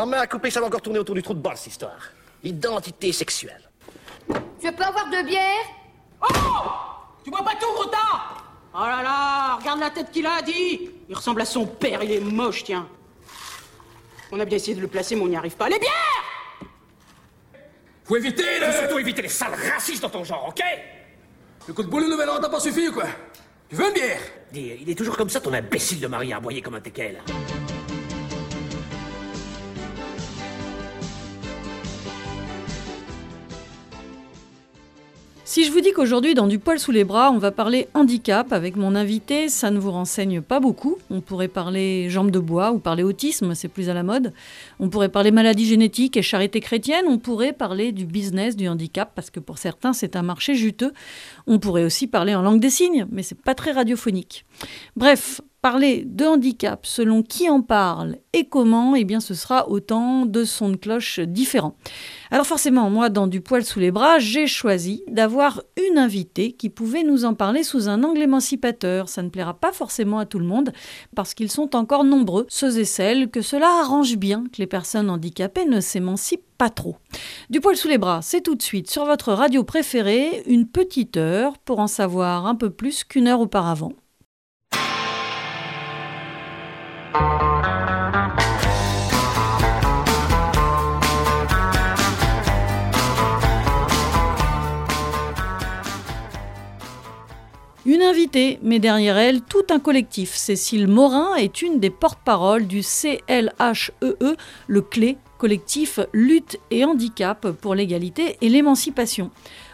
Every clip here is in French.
Ma main à couper, ça va encore tourner autour du trou de balle, cette histoire. Identité sexuelle. Je peux avoir de bière? Oh Tu bois pas tout, retard Oh là là, regarde la tête qu'il a, dit Il ressemble à son père, il est moche, tiens. On a bien essayé de le placer, mais on n'y arrive pas. Les bières Faut éviter Faut surtout éviter les sales racistes dans ton genre, ok? Le coup de boule le nouvel an t'a pas suffi ou quoi? Tu veux une bière? Dis, il est toujours comme ça, ton imbécile de mari aboyé comme un teckel. Si je vous dis qu'aujourd'hui, dans Du poil sous les bras, on va parler handicap avec mon invité, ça ne vous renseigne pas beaucoup. On pourrait parler jambes de bois ou parler autisme, c'est plus à la mode. On pourrait parler maladie génétique et charité chrétienne. On pourrait parler du business du handicap parce que pour certains, c'est un marché juteux. On pourrait aussi parler en langue des signes, mais c'est pas très radiophonique. Bref, Parler de handicap selon qui en parle et comment, eh bien ce sera autant de sons de cloche différents. Alors forcément, moi, dans Du poil sous les bras, j'ai choisi d'avoir une invitée qui pouvait nous en parler sous un angle émancipateur. Ça ne plaira pas forcément à tout le monde, parce qu'ils sont encore nombreux, ceux et celles, que cela arrange bien que les personnes handicapées ne s'émancipent pas trop. Du poil sous les bras, c'est tout de suite sur votre radio préférée, une petite heure pour en savoir un peu plus qu'une heure auparavant. Une invitée, mais derrière elle, tout un collectif. Cécile Morin est une des porte-paroles du CLHEE, E, le CLÉ, collectif Lutte et Handicap pour l'égalité et l'émancipation.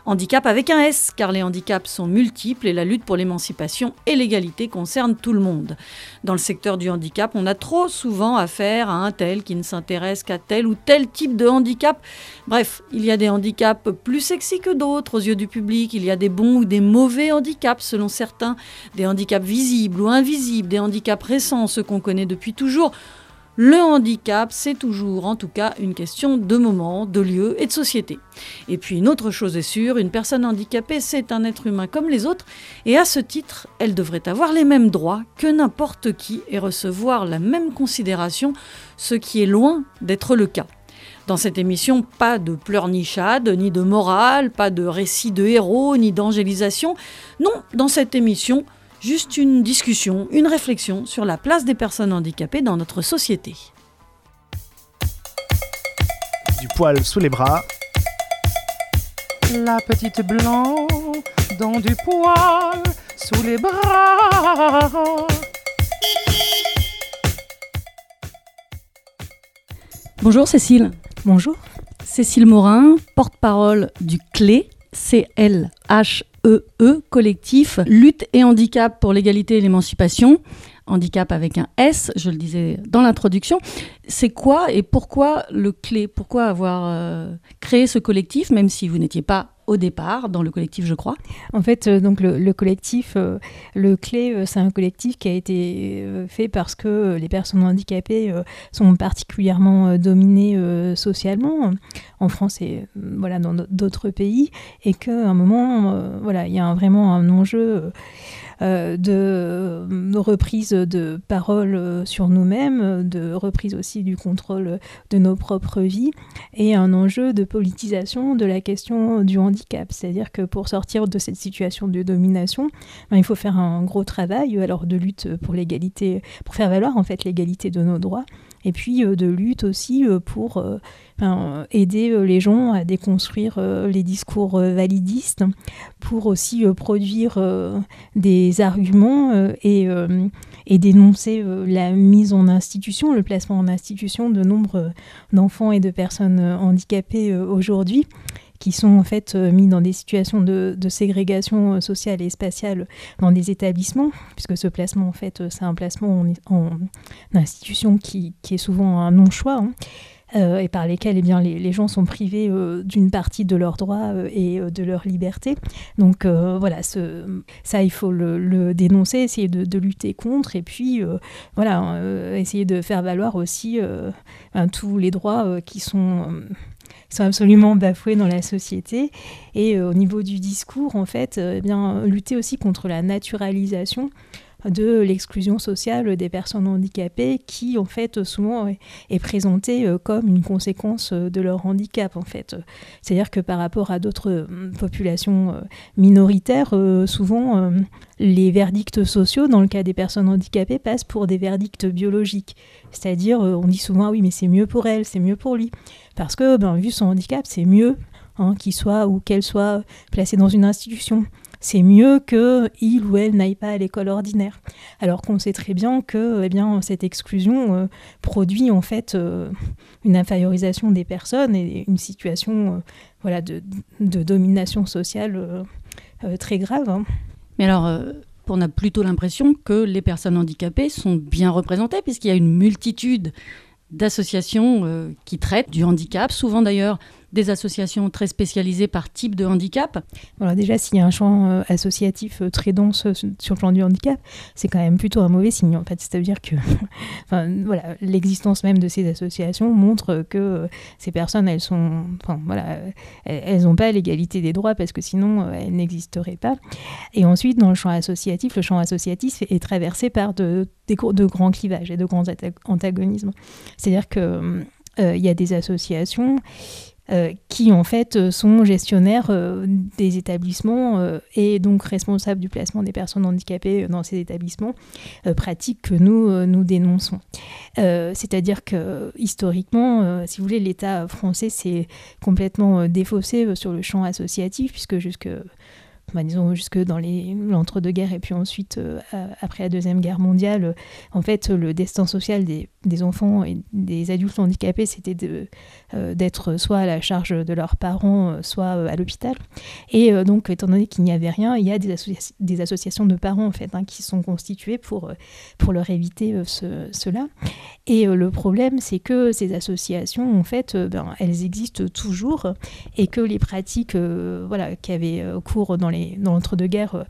Handicap avec un S, car les handicaps sont multiples et la lutte pour l'émancipation et l'égalité concerne tout le monde. Dans le secteur du handicap, on a trop souvent affaire à un tel qui ne s'intéresse qu'à tel ou tel type de handicap. Bref, il y a des handicaps plus sexy que d'autres aux yeux du public, il y a des bons ou des mauvais handicaps selon certains, des handicaps visibles ou invisibles, des handicaps récents, ceux qu'on connaît depuis toujours. Le handicap, c'est toujours en tout cas une question de moment, de lieu et de société. Et puis une autre chose est sûre, une personne handicapée, c'est un être humain comme les autres, et à ce titre, elle devrait avoir les mêmes droits que n'importe qui et recevoir la même considération, ce qui est loin d'être le cas. Dans cette émission, pas de pleurnichade, ni de morale, pas de récit de héros, ni d'angélisation. Non, dans cette émission, juste une discussion, une réflexion sur la place des personnes handicapées dans notre société. Du poil sous les bras. La petite blanc dans du poil sous les bras. Bonjour Cécile. Bonjour. Cécile Morin, porte-parole du CLÉ, C-L-H-E-E, E collectif Lutte et Handicap pour l'égalité et l'émancipation. Handicap avec un S, je le disais dans l'introduction. C'est quoi et pourquoi le CLÉ Pourquoi avoir euh, créé ce collectif, même si vous n'étiez pas au départ dans le collectif, je crois? En fait, euh, donc le, le collectif, euh, le Clé, c'est un collectif qui a été fait parce que les personnes handicapées sont particulièrement dominées socialement en France et voilà dans d'autres pays, et qu'à un moment, voilà, il y a vraiment un enjeu. Euh, de, de reprise de parole euh, sur nous-mêmes, de reprise aussi du contrôle de nos propres vies, et un enjeu de politisation de la question du handicap. C'est-à-dire que pour sortir de cette situation de domination, ben, il faut faire un gros travail alors de lutte pour l'égalité, pour faire valoir en fait l'égalité de nos droits, et puis euh, de lutte aussi euh, pour euh, aider les gens à déconstruire les discours validistes, pour aussi produire des arguments et, et dénoncer la mise en institution, le placement en institution de nombre d'enfants et de personnes handicapées aujourd'hui qui sont en fait euh, mis dans des situations de, ségrégation euh, sociale et spatiale dans des établissements, puisque ce placement en fait euh, c'est un placement en, institution qui, qui est souvent un non-choix. hein, et par lesquels eh bien, les, gens sont privés d'une partie de leurs droits et de leur liberté. Donc voilà, ça il faut le, dénoncer, essayer de, lutter contre, et puis voilà, essayer de faire valoir aussi ben, tous les droits qui sont... sont absolument bafoués dans la société. Et euh, au niveau du discours en fait euh, eh bien lutter aussi contre la naturalisation de l'exclusion sociale des personnes handicapées qui, en fait, souvent est, présentée euh, comme une conséquence euh, de leur handicap, en fait. C'est-à-dire que par rapport à d'autres euh, populations euh, minoritaires, souvent les verdicts sociaux, dans le cas des personnes handicapées, passent pour des verdicts biologiques. C'est-à-dire, on dit souvent, Ah oui, mais c'est mieux pour elle, c'est mieux pour lui. Parce que, ben, vu son handicap, c'est mieux hein, qu'il soit ou qu'elle soit placée dans une institution. C'est mieux que il ou elle n'aille pas à l'école ordinaire. Alors qu'on sait très bien que eh bien, cette exclusion euh, produit en fait euh, une infériorisation des personnes et une situation euh, voilà, de, domination sociale très grave. hein. Mais alors, on a plutôt l'impression que les personnes handicapées sont bien représentées, puisqu'il y a une multitude d'associations qui traitent du handicap, souvent d'ailleurs des associations très spécialisées par type de handicap. Voilà, déjà, s'il y a un champ euh, associatif euh, très dense euh, sur le plan du handicap, c'est quand même plutôt un mauvais signe. En fait, c'est-à-dire que enfin, voilà, l'existence même de ces associations montre que euh, ces personnes, elles sont, enfin, voilà, euh, elles n'ont pas l'égalité des droits parce que sinon, euh, elles n'existeraient pas. Et ensuite, dans le champ associatif, le champ associatif est traversé par de, grands clivages et de grands anta- antagonismes. C'est-à-dire que euh, il y a des associations euh, qui en fait euh, sont gestionnaires euh, des établissements et donc responsables du placement des personnes handicapées dans ces établissements, euh, pratique que nous, nous dénonçons. C'est-à-dire que historiquement, si vous voulez, l'État français s'est complètement défaussé sur le champ associatif, puisque jusque bah, disons jusque dans l'entre-deux-guerres et puis ensuite euh, après la deuxième guerre mondiale, en fait le destin social des, enfants et des adultes handicapés c'était euh, d'être soit à la charge de leurs parents, euh, soit à l'hôpital. Et donc étant donné qu'il n'y avait rien, il y a des, des associations de parents en fait hein, qui sont constituées pour, pour leur éviter ce- cela. Et le problème c'est que ces associations en fait ben, elles existent toujours et que les pratiques voilà, qui avaient cours dans, les, dans l'entre-deux-guerres, euh,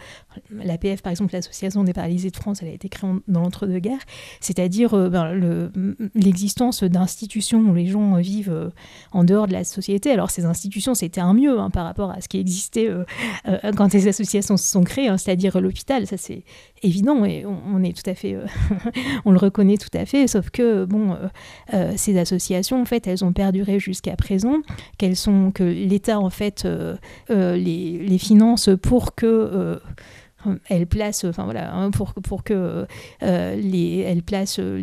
l'APF par exemple, l'Association des paralysés de France, elle a été créée dans l'entre-deux-guerres, c'est-à-dire euh, ben, le- l'existence d'institutions où les gens euh, vivent en dehors de la société. Alors ces institutions, c'était un mieux hein, par rapport à ce qui existait quand les associations se sont créées, hein, c'est-à-dire l'hôpital, ça c'est évident et on, est tout à fait, euh, on le reconnaît tout à fait, sauf que bon, euh, euh, ces associations, en fait, elles ont perduré jusqu'à présent, qu'elles sont, que l'État en fait les, les finance pour que elle enfin voilà, hein, pour, pour que les,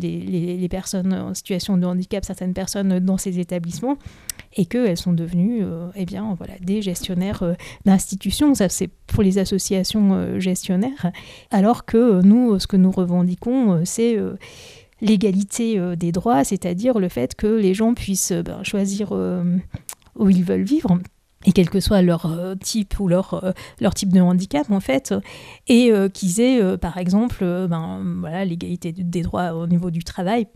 les, les, les personnes en situation de handicap, certaines personnes dans ces établissements, et qu'elles sont devenues, euh, eh bien, voilà, des gestionnaires euh, d'institutions. Ça, c'est pour les associations euh, gestionnaires. Alors que nous, ce que nous revendiquons, c'est l'égalité des droits, c'est-à-dire le fait que les gens puissent ben, choisir où ils veulent vivre et quel que soit leur euh, type ou leur, euh, leur type de handicap en fait, et euh, qu'ils aient par exemple ben, voilà, l'égalité des droits au niveau du travail,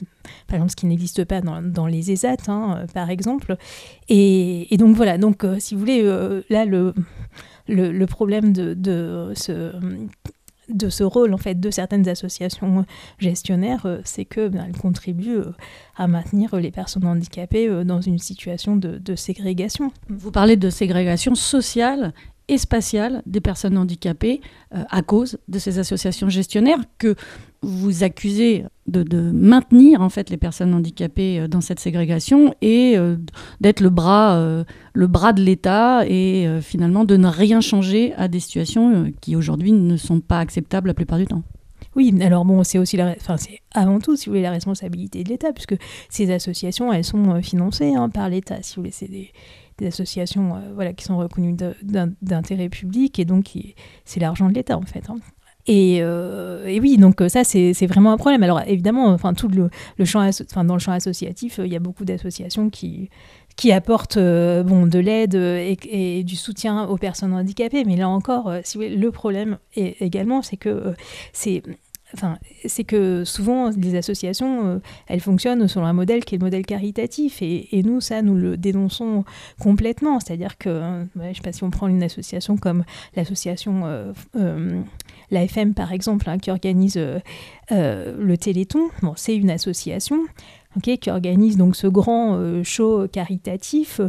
par exemple ce qui n'existe pas dans, dans les ESAT hein, par exemple. Et, et donc voilà, donc si vous voulez, là le, le, le problème de, de ce de ce rôle en fait de certaines associations gestionnaires, euh, c'est que ben, elles contribuent euh, à maintenir les personnes handicapées euh, dans une situation de, de ségrégation. Vous parlez de ségrégation sociale et spatiale des personnes handicapées euh, à cause de ces associations gestionnaires que vous accusez de, maintenir en fait les personnes handicapées euh, dans cette ségrégation et euh, d'être le bras, le bras de l'État et finalement de ne rien changer à des situations qui aujourd'hui ne sont pas acceptables la plupart du temps. Oui, alors bon, c'est aussi la, enfin c'est avant tout, si vous voulez, la responsabilité de l'État, puisque ces associations, elles sont financées hein, par l'État. Si vous voulez, c'est des associations, euh, voilà, qui sont reconnues d'intérêt public, et donc c'est l'argent de l'État en fait. hein. Et, euh, et oui, donc euh, ça c'est vraiment un problème. Alors évidemment, enfin tout le, champ, enfin dans le champ associatif, il y a beaucoup d'associations qui qui apportent bon de l'aide et, du soutien aux personnes handicapées. Mais là encore, si le problème est, également, c'est que c'est Enfin, c'est que souvent les associations, euh, elles fonctionnent selon un modèle qui est le modèle caritatif, et, nous, ça, nous le dénonçons complètement. C'est-à-dire que, euh, je ne sais pas si on prend une association comme l'association, euh, l'AFM par exemple, hein, qui organise le Téléthon. Bon, c'est une association. qui organise donc ce grand show caritatif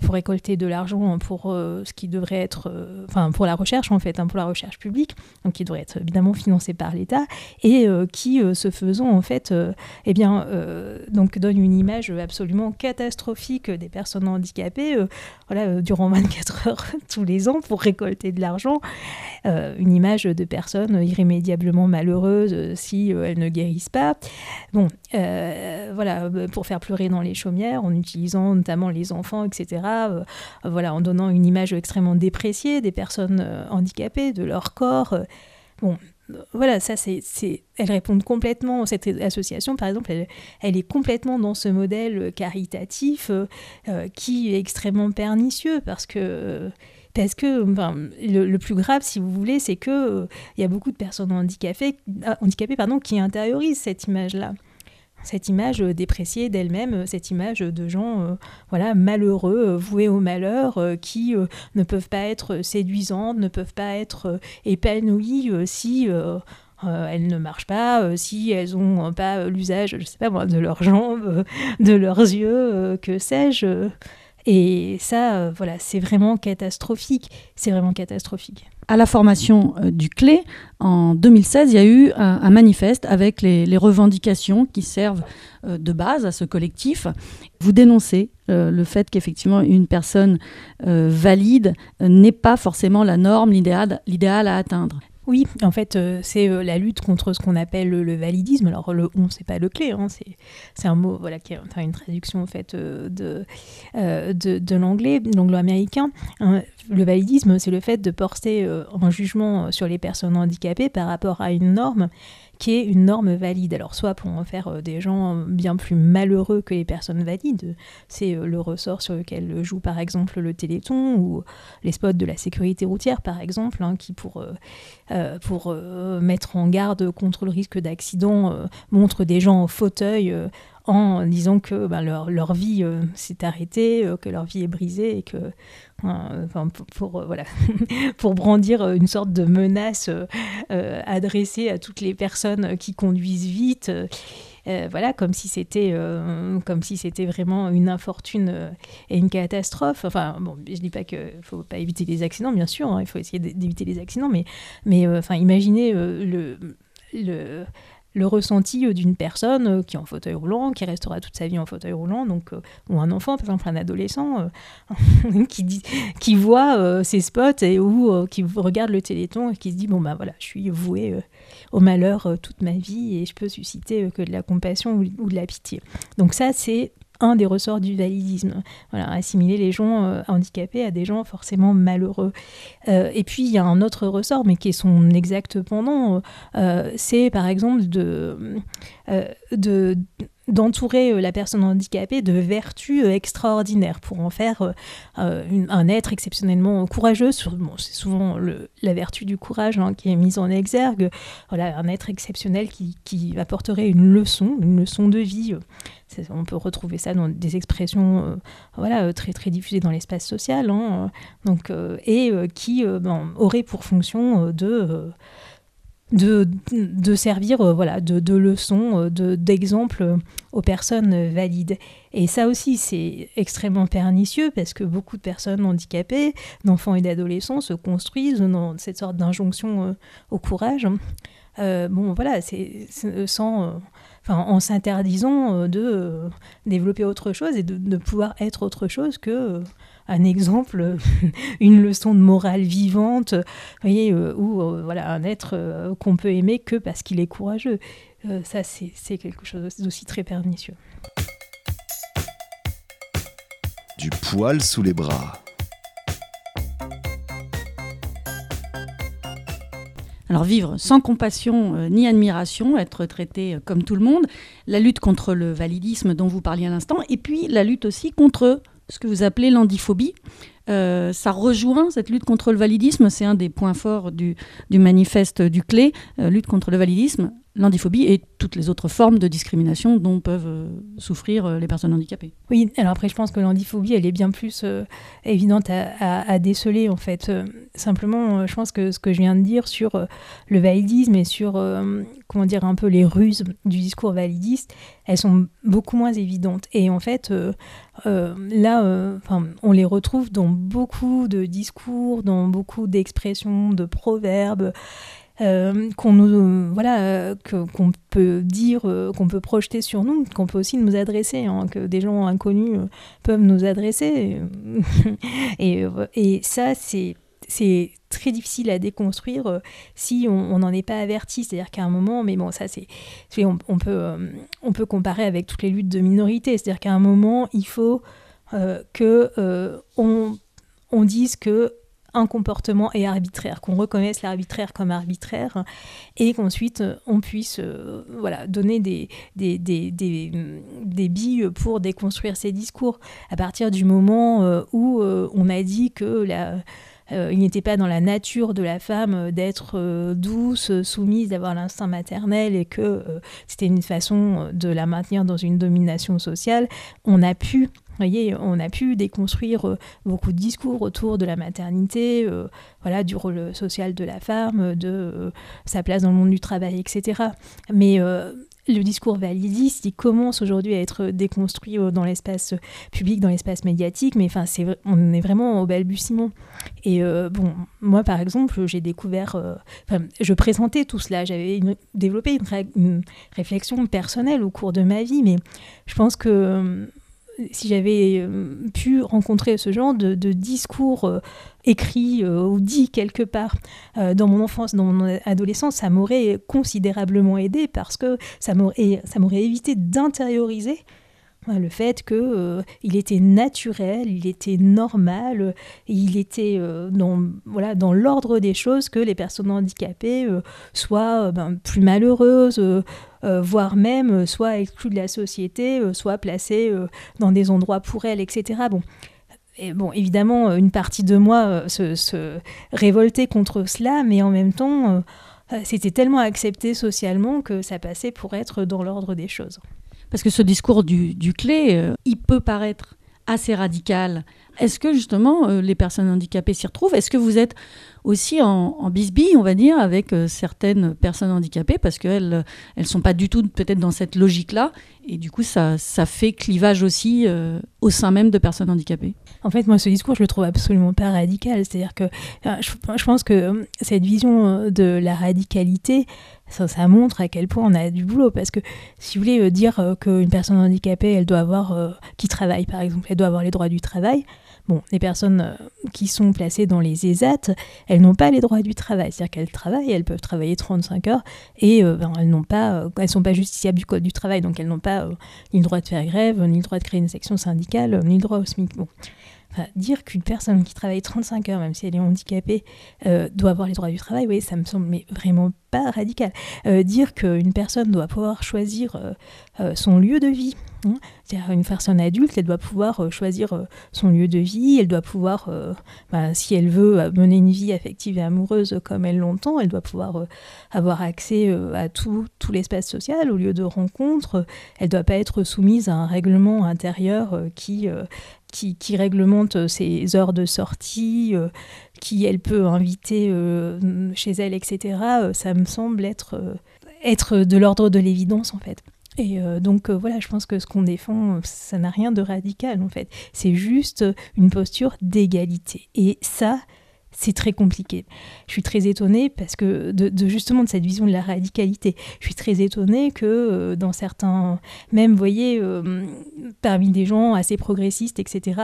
pour récolter de l'argent pour euh, ce qui devrait être, euh, enfin pour la recherche en fait, hein, pour la recherche publique, donc qui devrait être évidemment financé par l'État et qui, se faisant en fait, eh bien, donc donne une image absolument catastrophique des personnes handicapées, voilà, durant 24 heures tous les ans pour récolter de l'argent, une image de personnes irrémédiablement malheureuses si elles ne guérissent pas. Bon, voilà, pour faire pleurer dans les chaumières en utilisant notamment les enfants, etc euh, voilà, en donnant une image extrêmement dépréciée des personnes euh, handicapées, de leur corps. Euh. bon, voilà, ça, c'est, elles répondent complètement, cette association, par exemple, elle, est complètement dans ce modèle caritatif qui est extrêmement pernicieux parce que. parce que le, plus grave, si vous voulez, c'est qu'il il y a beaucoup de personnes handicapées, handicapées pardon, qui intériorisent cette image-là cette image euh, dépréciée d'elle-même, euh, cette image de gens euh, voilà malheureux, voués au malheur, qui ne peuvent pas être séduisantes, ne peuvent pas être épanouies si elles ne marchent pas, si elles n'ont pas l'usage, je sais pas moi, de leurs jambes, de leurs yeux, que sais-je. Et ça, voilà, c'est vraiment catastrophique. C'est vraiment catastrophique à la formation euh, du clé, en 2016, il y a eu un, manifeste avec les, revendications qui servent euh, de base à ce collectif. Vous dénoncez euh, le fait qu'effectivement une personne valide n'est pas forcément la norme, l'idéal à atteindre. Oui, en fait, euh, c'est euh, la lutte contre ce qu'on appelle le, validisme. Alors, le on, c'est pas le clé, hein, c'est un mot voilà, qui est une traduction en euh, de, de, de l'anglais, l'anglo-américain. Hein, le validisme, c'est le fait de porter un jugement sur les personnes handicapées par rapport à une norme qui est une norme valide. Alors soit pour en faire euh, des gens bien plus malheureux que les personnes valides, c'est euh, le ressort sur lequel joue par exemple le Téléthon ou les spots de la sécurité routière par exemple, hein, qui pour, euh, pour mettre en garde contre le risque d'accident montrent des gens en fauteuil en disant que ben, leur, leur, vie euh, s'est arrêtée, euh, que leur vie est brisée et que enfin, pour, euh, voilà, pour brandir une sorte de menace adressée à toutes les personnes qui conduisent vite. voilà, comme si c'était si vraiment une infortune et une catastrophe. Enfin, bon, je dis pas qu'il faut pas éviter les accidents, bien sûr, hein, il faut essayer d'éviter les accidents, mais mais enfin, imaginez le, le le ressenti euh, d'une personne euh, qui est en fauteuil roulant, qui restera toute sa vie en fauteuil roulant, donc, euh, ou un enfant, par exemple un adolescent, qui, voit ces spots et qui regarde le téléthon et qui se dit bon ben voilà, je suis voué au malheur toute ma vie et je peux susciter que de la compassion ou de la pitié. Donc ça, c'est un des ressorts du validisme. Voilà, assimiler les gens euh, handicapés à des gens forcément malheureux. Euh, et puis il y a un autre ressort, mais qui est son exact pendant, euh, c'est par exemple de, de d'entourer euh, la personne handicapée de vertus euh, extraordinaires pour en faire euh, un être exceptionnellement courageux. c'est souvent la vertu du courage hein, qui est mise en exergue. Voilà, un être exceptionnel qui, apporterait une leçon, une leçon de vie. On peut retrouver ça dans des expressions voilà, très, très diffusées dans l'espace social. Hein. donc, et qui ben, aurait pour fonction de de, de servir euh, voilà, de, de leçon, euh, de, d'exemple aux personnes valides. Et ça aussi, c'est extrêmement pernicieux parce que beaucoup de personnes handicapées, d'enfants et d'adolescents, se construisent dans cette sorte d'injonction euh, au courage. bon, voilà, c'est sans, en s'interdisant de développer autre chose et de, pouvoir être autre chose que un exemple, une leçon de morale vivante, euh, ou euh, voilà, un être euh, qu'on peut aimer que parce qu'il est courageux. ça, c'est quelque chose d'aussi très pernicieux. Du poil sous les bras. Alors vivre sans compassion ni admiration, être traité comme tout le monde, la lutte contre le validisme dont vous parliez à l'instant, et puis la lutte aussi contre ce que vous appelez l'andiphobie. Euh, ça rejoint cette lutte contre le validisme, c'est un des points forts du, manifeste du clé, euh, lutte contre le validisme. L'indiphobie et toutes les autres formes de discrimination dont peuvent euh, souffrir euh, les personnes handicapées. Oui, alors après, je pense que l'indiphobie, elle est bien plus euh, évidente à, à, déceler, en fait. simplement, je pense que ce que je viens de dire sur le validisme et sur, comment dire, un peu les ruses du discours validiste, elles sont beaucoup moins évidentes. Et en fait, là, on les retrouve dans beaucoup de discours, dans beaucoup d'expressions, de proverbes. Euh, qu'on nous voilà euh, qu'on peut dire euh, qu'on peut projeter sur nous qu'on peut aussi nous adresser hein, que des gens inconnus peuvent nous adresser et, et ça c'est c'est très difficile à déconstruire si on n'en est pas averti. C'est-à-dire qu'à un moment, mais bon, ça c'est, on, peut, on peut comparer avec toutes les luttes de minorité. C'est-à-dire qu'à un moment, il faut que on, on dise que un comportement est arbitraire, qu'on reconnaisse l'arbitraire comme arbitraire et qu'ensuite euh, on puisse euh, voilà, donner des, des, des, des, billes pour déconstruire ces discours. À partir du moment euh, où on a dit que la, il n'était pas dans la nature de la femme d'être douce, soumise, d'avoir l'instinct maternel et que c'était une façon de la maintenir dans une domination sociale, on a pu voyez, on a pu déconstruire euh, beaucoup de discours autour de la maternité, euh, voilà, du rôle social de la femme, de euh, sa place dans le monde du travail, etc. Mais le discours validiste, il commence aujourd'hui à être déconstruit dans l'espace public, dans l'espace médiatique, mais enfin, c'est, on est vraiment au balbutiement. Et bon, moi, par exemple, j'ai découvert, je présentais tout cela, j'avais développé une, réflexion personnelle au cours de ma vie, mais je pense que si j'avais euh, pu rencontrer ce genre de, discours euh, écrits euh, ou dit quelque part dans mon enfance, dans mon adolescence, ça m'aurait considérablement aidé parce que ça m'aurait évité d'intérioriser le fait qu'il euh, il était naturel, il était normal, il était euh, dans, voilà, dans l'ordre des choses que les personnes handicapées euh, soient ben, plus malheureuses, voire même soient exclues de la société, soient placées dans des endroits pour elles, etc. Bon. Bon, évidemment, une partie de moi se, révoltait contre cela, mais en même temps, c'était tellement accepté socialement que ça passait pour être dans l'ordre des choses. Parce que ce discours du, clé, euh, il peut paraître assez radical. Est-ce que justement euh, les personnes handicapées s'y retrouvent? Est-ce que vous êtes aussi en, en bisbille, on va dire, avec euh, certaines personnes handicapées? Parce qu'elles elles sont pas du tout peut-être dans cette logique-là et du coup ça, ça fait clivage aussi au sein même de personnes handicapées En fait, moi, ce discours, je le trouve absolument pas radical. C'est-à-dire que je, je, pense que cette vision de la radicalité, ça, montre à quel point on a du boulot. Parce que si vous voulez euh, dire euh, qu'une personne handicapée, elle doit avoir, euh, qui travaille par exemple, elle doit avoir les droits du travail, Bon, les personnes qui sont placées dans les ESAT, elles n'ont pas les droits du travail. C'est-à-dire qu'elles travaillent, elles peuvent travailler 35 heures et ben, elles n'ont pas, elles sont pas justiciables du code du travail, donc elles n'ont pas ni le droit de faire grève, ni le droit de créer une section syndicale, ni le droit au SMIC. Dire qu'une personne qui travaille 35 heures, même si elle est handicapée, euh, doit avoir les droits du travail, oui, ça me semble mais vraiment radical. Euh, dire qu'une personne doit pouvoir choisir euh, son lieu de vie, hein, c'est-à-dire une personne adulte, elle doit pouvoir choisir son lieu de vie, elle doit pouvoir, bah, si elle veut mener une vie affective et amoureuse comme elle l'entend, elle doit pouvoir avoir accès à tout, tout l'espace social au lieu de rencontre, elle doit pas être soumise à un règlement intérieur qui qui, réglemente ses heures de sortie, euh, qui elle peut inviter euh, chez elle, etc., euh, ça me semble être, être de l'ordre de l'évidence en fait. Et donc voilà, je pense que ce qu'on défend, ça n'a rien de radical en fait. C'est juste une posture d'égalité. Et ça, c'est très compliqué. Je suis très étonnée parce que de, justement de cette vision de la radicalité. Je suis très étonnée que euh, dans certains, même voyez, euh, parmi des gens assez progressistes, etc.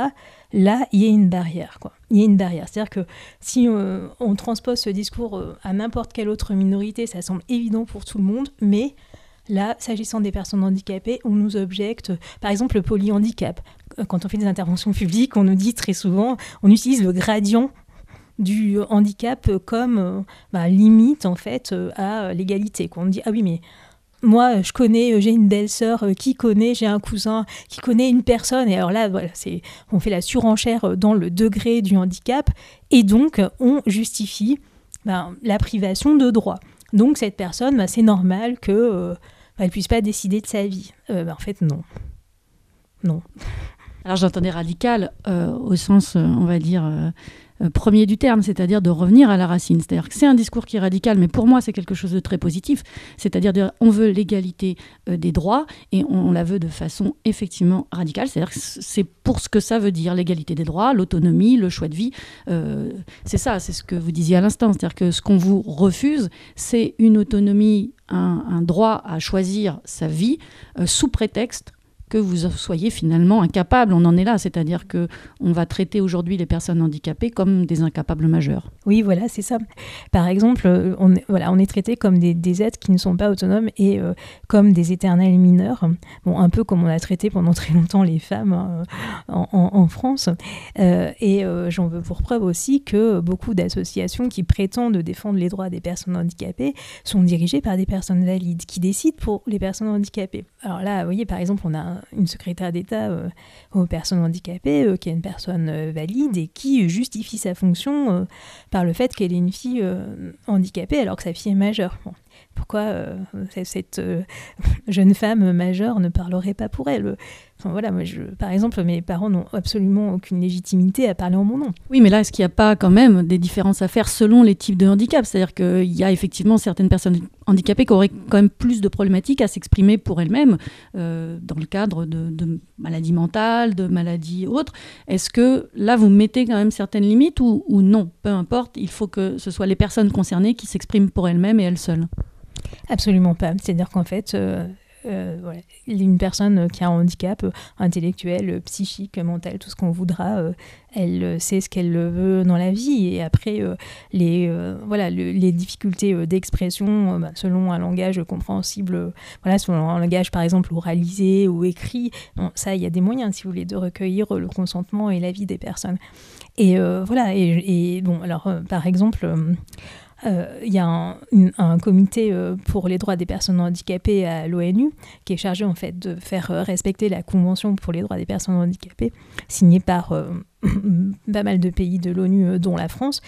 Là, il y a une barrière, quoi. Il y a une barrière. C'est-à-dire que si euh, on transpose ce discours à n'importe quelle autre minorité, ça semble évident pour tout le monde, mais Là, s'agissant des personnes handicapées, on nous objecte, par exemple, le polyhandicap. Quand on fait des interventions publiques, on nous dit très souvent, on utilise le gradient du handicap comme euh, bah, limite en fait euh, à l'égalité. Qu'on dit ah oui mais moi, je connais, euh, j'ai une belle-sœur qui connaît, j'ai un cousin qui connaît une personne. Et alors là, voilà, c'est, on fait la surenchère dans le degré du handicap. Et donc, on justifie ben, la privation de droits. Donc cette personne, bah, c'est normal que euh, bah, elle puisse pas décider de sa vie. Euh, en fait, non. Non. Alors j'entendais radical euh, au sens, euh, on va dire, euh, euh, premier du terme, c'est-à-dire de revenir à la racine. C'est-à-dire que c'est un discours qui est radical, mais pour moi c'est quelque chose de très positif. C'est-à-dire dire on veut l'égalité euh, des droits et on, la veut de façon effectivement radicale. C'est-à-dire que c'est pour ce que ça veut dire l'égalité des droits, l'autonomie, le choix de vie. Euh, c'est ça, c'est ce que vous disiez à l'instant. C'est-à-dire que ce qu'on vous refuse, c'est une autonomie, un, droit à choisir sa vie euh, sous prétexte que vous soyez finalement incapable. On en est là, c'est-à-dire que on va traiter aujourd'hui les personnes handicapées comme des incapables majeurs. Oui, voilà, c'est ça. Par exemple, euh, on est, voilà, on est traité comme des, êtres qui ne sont pas autonomes et euh, comme des éternels mineurs. Bon, un peu comme on a traité pendant très longtemps les femmes hein, en, France. Euh, et euh, j'en veux pour preuve aussi que beaucoup d'associations qui prétendent défendre les droits des personnes handicapées sont dirigées par des personnes valides qui décident pour les personnes handicapées. Alors là, vous voyez, par exemple, on a un- une secrétaire d'État euh, aux personnes handicapées euh, qui est une personne euh, valide et qui justifie sa fonction par le fait qu'elle est une fille handicapée alors que sa fille est majeure. Pourquoi cette jeune femme majeure ne parlerait pas pour elle? Enfin, voilà, moi, je, par exemple, mes parents n'ont absolument aucune légitimité à parler en mon nom. Oui, mais là, est-ce qu'il n'y a pas quand même des différences à faire selon les types de handicap C'est-à-dire qu'il y a effectivement certaines personnes handicapées qui auraient quand même plus de problématiques à s'exprimer pour elles-mêmes euh, dans le cadre de, de maladies mentales, de maladies autres. Est-ce que là, vous mettez quand même certaines limites ou, ou non? Peu importe, il faut que ce soit les personnes concernées qui s'expriment pour elles-mêmes et elles seules. Absolument pas. C'est-à-dire qu'en fait, euh, euh, une personne qui a un handicap euh, intellectuel, euh, psychique, mental, tout ce qu'on voudra, euh, elle euh, sait ce qu'elle veut dans la vie. Et après, euh, les, euh, voilà, le- les difficultés euh, d'expression, euh, bah, selon un langage compréhensible, euh, voilà, selon un langage par exemple oralisé ou écrit, ça, il y a des moyens, si vous voulez, de recueillir euh, le consentement et l'avis des personnes. Et euh, voilà, et, bon, alors, euh, par exemple, euh, euh, il y a un, comité euh, pour les droits des personnes handicapées à l'ONU qui est chargé en fait de faire euh, respecter la convention pour les droits des personnes handicapées signée par euh, pas mal de pays de l'ONU euh, dont la France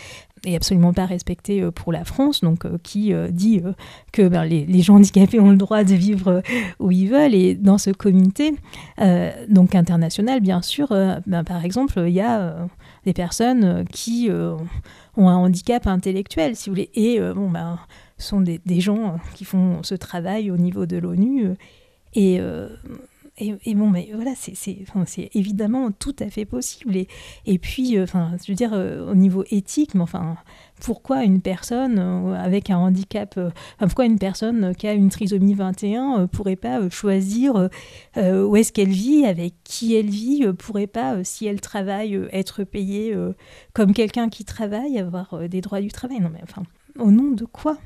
et absolument pas respectée euh, pour la France donc euh, qui euh, dit euh, que ben, les, les gens handicapés ont le droit de vivre euh, où ils veulent. Et dans ce comité euh, donc international bien sûr euh, ben, par exemple il y a euh, des personnes euh, qui euh, ont un handicap intellectuel, si vous voulez. Et euh, bon, ben, sont des, des gens euh, qui font ce travail au niveau de l'ONU. euh, et, et, bon, mais voilà, c'est évidemment tout à fait possible. Et, puis, euh, enfin, je veux dire, euh, au niveau éthique, mais enfin, pourquoi une personne euh, avec un handicap, pourquoi une personne qui a une trisomie 21 euh, pourrait pas choisir où est-ce qu'elle vit, avec qui elle vit, pourrait pas, si elle travaille, être payée comme quelqu'un qui travaille, avoir des droits du travail? Non mais enfin, au nom de quoi?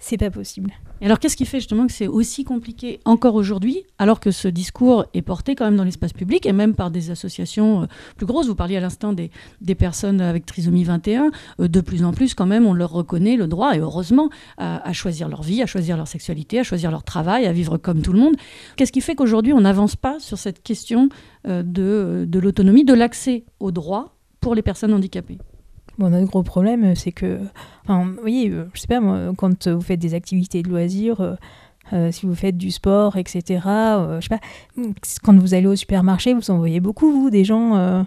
C'est pas possible. Alors, qu'est-ce qui fait justement que c'est aussi compliqué encore aujourd'hui, alors que ce discours est porté quand même dans l'espace public et même par des associations euh, plus grosses? Vous parliez à l'instant des, personnes avec trisomie 21. euh, de plus en plus, quand même, on leur reconnaît le droit, et heureusement, à, choisir leur vie, à choisir leur sexualité, à choisir leur travail, à vivre comme tout le monde. Qu'est-ce qui fait qu'aujourd'hui, on n'avance pas sur cette question euh, de l'autonomie, de l'accès aux droits pour les personnes handicapées? Bon, notre gros problème, euh, c'est que, enfin, vous voyez, euh, je sais pas, quand euh, vous faites des activités de loisirs, si vous faites du sport, etc., euh, je sais pas, quand vous allez au supermarché, vous en voyez beaucoup, vous, des gens,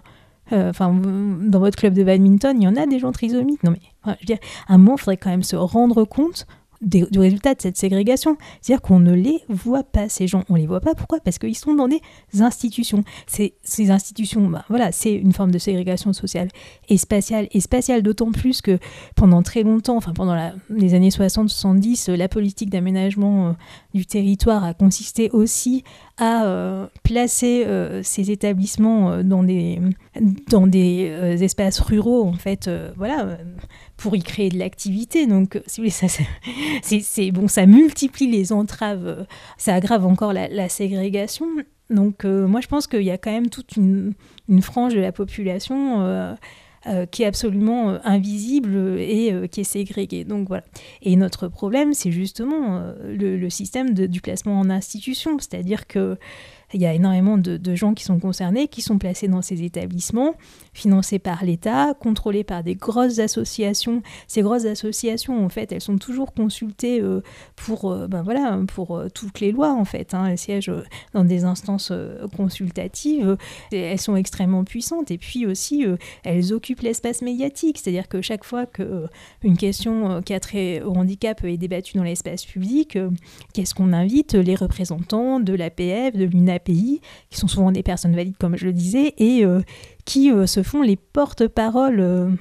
enfin, dans votre club de badminton, il y en a des gens trisomiques. Non, mais, je veux dire, à un moment, il faudrait quand même se rendre compte du résultat de cette ségrégation. C'est-à-dire qu'on ne les voit pas, ces gens. On les voit pas. Pourquoi? Parce qu'ils sont dans des institutions. Ces, institutions, bah, voilà, c'est une forme de ségrégation sociale et spatiale. Et spatiale d'autant plus que pendant très longtemps, enfin pendant les années 60-70, euh, la politique d'aménagement euh, du territoire a consisté aussi à euh, placer ces établissements dans des, dans des espaces ruraux, en fait, voilà, pour y créer de l'activité. Donc, euh, si vous voulez, ça, c'est, bon, ça multiplie les entraves, euh, ça aggrave encore la, ségrégation. Donc, euh, moi, je pense qu'il y a quand même toute une, frange de la population qui est absolument invisible et qui est ségrégée. Donc, voilà. Et notre problème, c'est justement le, système du placement en institution, c'est-à-dire que il y a énormément de, gens qui sont concernés, qui sont placés dans ces établissements, financés par l'État, contrôlés par des grosses associations. Ces grosses associations, en fait, elles sont toujours consultées euh, pour, euh, ben voilà, pour euh, toutes les lois, en fait. Hein. Elles siègent dans des instances consultatives. Elles sont extrêmement puissantes. Et puis aussi, elles occupent l'espace médiatique. C'est-à-dire que chaque fois qu'une question qui a trait au handicap est débattue dans l'espace public, qu'est-ce qu'on invite? Les représentants de l'APF, de l'UNAPI, qui sont souvent des personnes valides, comme je le disais, et qui se font les porte-paroles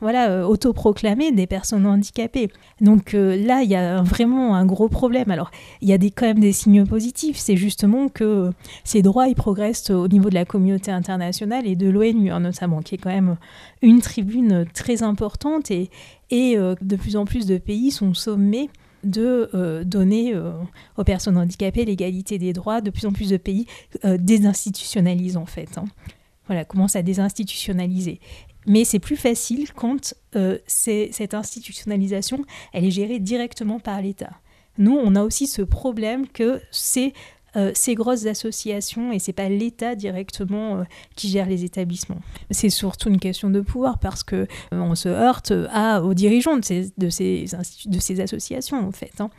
voilà, euh, autoproclamés des personnes handicapées. Donc euh, là, il y a vraiment un gros problème. Alors, il y a des, quand même des signes positifs. C'est justement que ces droits, ils progressent au niveau de la communauté internationale et de l'ONU, hein, notamment, qui est quand même une tribune très importante. Et, et euh, de plus en plus de pays sont sommés de donner aux personnes handicapées l'égalité des droits. De plus en plus de pays désinstitutionnalisent, en fait. Hein voilà, commencent à désinstitutionnaliser mais c'est plus facile quand euh, cette institutionnalisation, elle est gérée directement par l'État. Nous, on a aussi ce problème que c'est euh, ces grosses associations et c'est pas l'État directement euh, qui gère les établissements. C'est surtout une question de pouvoir parce que on se heurte à, aux dirigeants de ces, de ces, de ces associations en fait. Hein.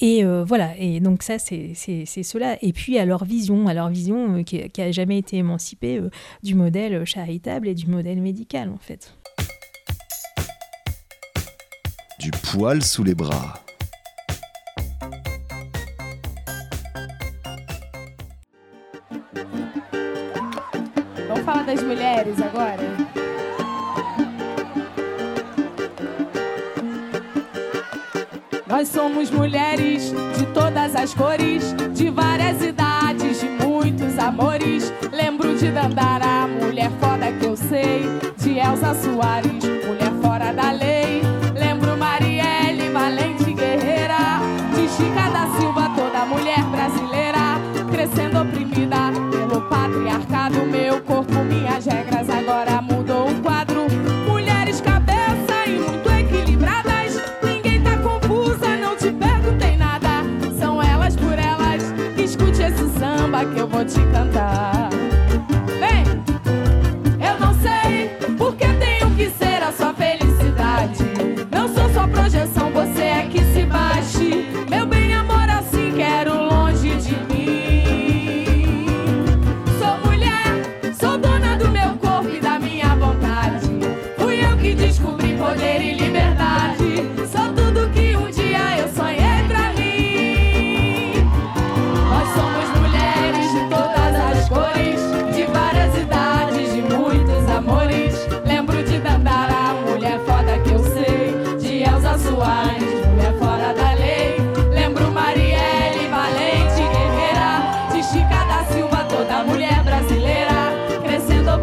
Et euh, voilà, et donc ça, c'est cela. Et puis à leur vision, à leur vision euh, qui, n'a jamais été émancipée euh, du modèle charitable et du modèle médical, en fait. Du poil sous les bras. Mulheres agora? Nós somos mulheres de todas as cores, de várias idades, de muitos amores. Lembro de Dandara, mulher foda que eu sei, de Elza Soares, mulher fora da lei. Lembro Marielle, valente guerreira, de Chica da Silva, toda mulher brasileira, crescendo oprimida pelo patriarcado.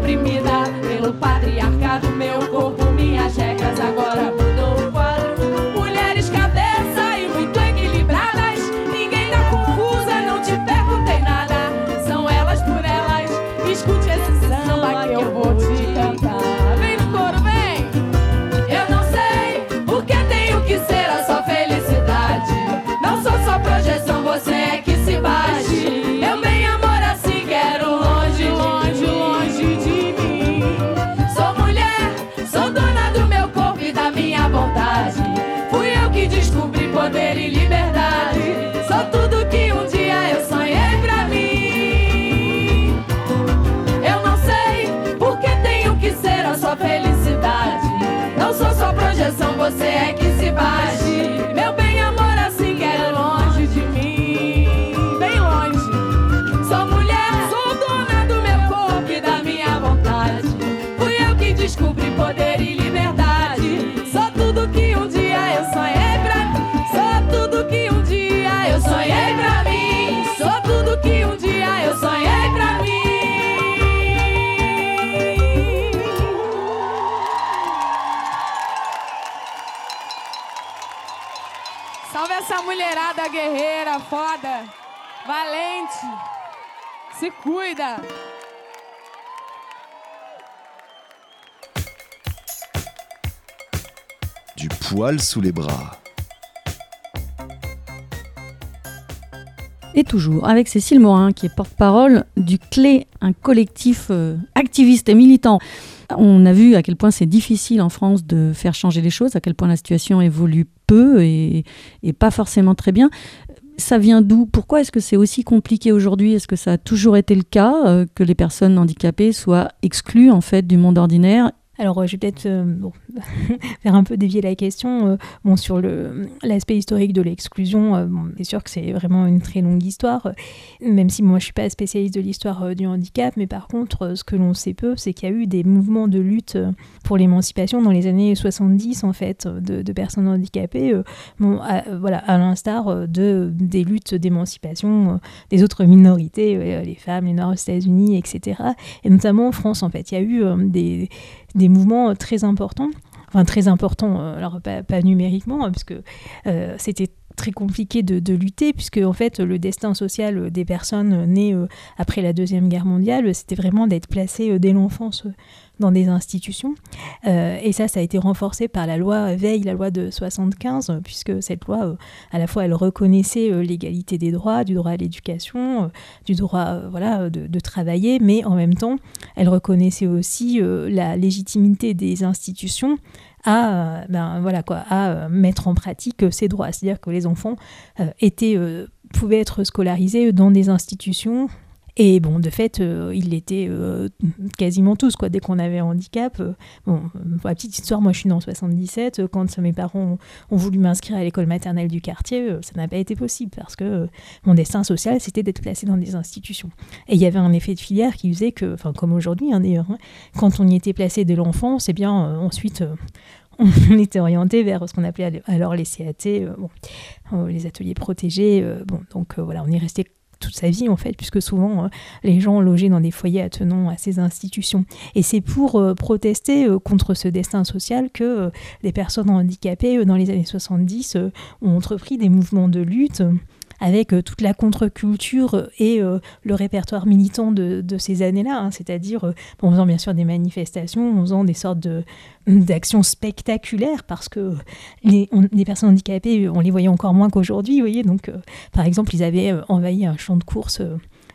oprimido. você é que se bate. mulherada guerreira, foda, valente. Se cuida. Du poil sous les bras. Toujours avec Cécile Morin, qui est porte-parole du CLÉ, un collectif euh, activiste et militant. On a vu à quel point c'est difficile en France de faire changer les choses, à quel point la situation évolue peu et, pas forcément très bien. Ça vient d'où? Pourquoi est-ce que c'est aussi compliqué aujourd'hui? Est-ce que ça a toujours été le cas euh, que les personnes handicapées soient exclues en fait du monde ordinaire alors, euh, je vais peut-être euh, faire un peu dévier la question. Euh, bon, sur l'aspect historique de l'exclusion, bon, c'est sûr que c'est vraiment une très longue histoire, même si moi je suis pas spécialiste de l'histoire du handicap, mais par contre, ce que l'on sait peu, c'est qu'il y a eu des mouvements de lutte pour l'émancipation dans les années 70, en fait, de, personnes handicapées, à, voilà, à l'instar de, des luttes d'émancipation des autres minorités, les femmes, les Noirs aux États-Unis, etc. Et notamment en France, en fait, il y a eu des des mouvements euh, très importants. Enfin, très importants, euh, alors pas, numériquement, hein, puisque euh, c'était très compliqué de, lutter, puisque en fait le destin social des personnes nées après la Deuxième Guerre mondiale, c'était vraiment d'être placées dès l'enfance dans des institutions. Euh, et ça, ça a été renforcé par la loi Veil, la loi de 75, puisque cette loi, euh, à la fois, elle reconnaissait euh, l'égalité des droits, du droit à l'éducation, du droit voilà, de, travailler, mais en même temps, elle reconnaissait aussi la légitimité des institutions à, ben, voilà quoi, à mettre en pratique ces droits. C'est-à-dire que les enfants étaient, pouvaient être scolarisés dans des institutions et bon, de fait, euh, ils l'étaient euh, quasiment tous, quoi. Dès qu'on avait un handicap, euh, bon, pour la petite histoire, moi je suis née en 77, quand mes parents ont, voulu m'inscrire à l'école maternelle du quartier, ça n'a pas été possible parce que mon destin social, c'était d'être placé dans des institutions. Et il y avait un effet de filière qui faisait que, enfin, comme aujourd'hui hein, d'ailleurs, hein, quand on y était placé dès l'enfance, c'est bien ensuite on était orienté vers ce qu'on appelait alors les CAT, les ateliers protégés. bon, donc voilà, on y restait toute sa vie en fait, puisque souvent euh, les gens logeaient dans des foyers attenants à ces institutions. Et c'est pour euh, protester euh, contre ce destin social que les personnes handicapées dans les années 70 ont entrepris des mouvements de lutte avec euh, toute la contre-culture et euh, le répertoire militant de, ces années-là, hein. c'est-à-dire euh, en faisant bien sûr des manifestations, en faisant des sortes d'actions spectaculaires parce que les, les, personnes handicapées, on les voyait encore moins qu'aujourd'hui, vous voyez. Donc, par exemple, ils avaient envahi un champ de course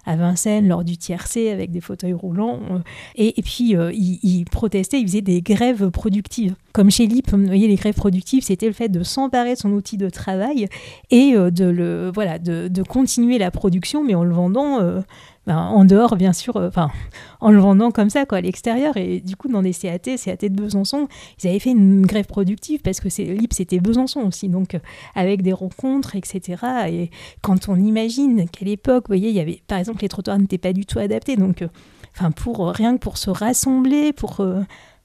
à Vincennes lors du tiercé avec des fauteuils roulants. Euh, et, puis, euh, ils, protestaient, ils des grèves productives. Comme chez LIP, vous voyez, les grèves productives, c'était le fait de s'emparer de son outil de travail et euh, de, le, voilà, de, de, continuer la production, mais en le vendant ben, en dehors, bien sûr, euh, en le vendant comme ça, quoi, à l'extérieur. Et du coup, dans des CAT, CAT de Besançon, ils avaient fait une grève productive parce que LIP, c'était Besançon aussi, donc euh, avec des rencontres, etc. Et quand on imagine qu'à l'époque, vous voyez, il y avait, par exemple, les trottoirs n'étaient pas du tout adaptés, donc, euh, enfin, pour rien que pour se rassembler, pour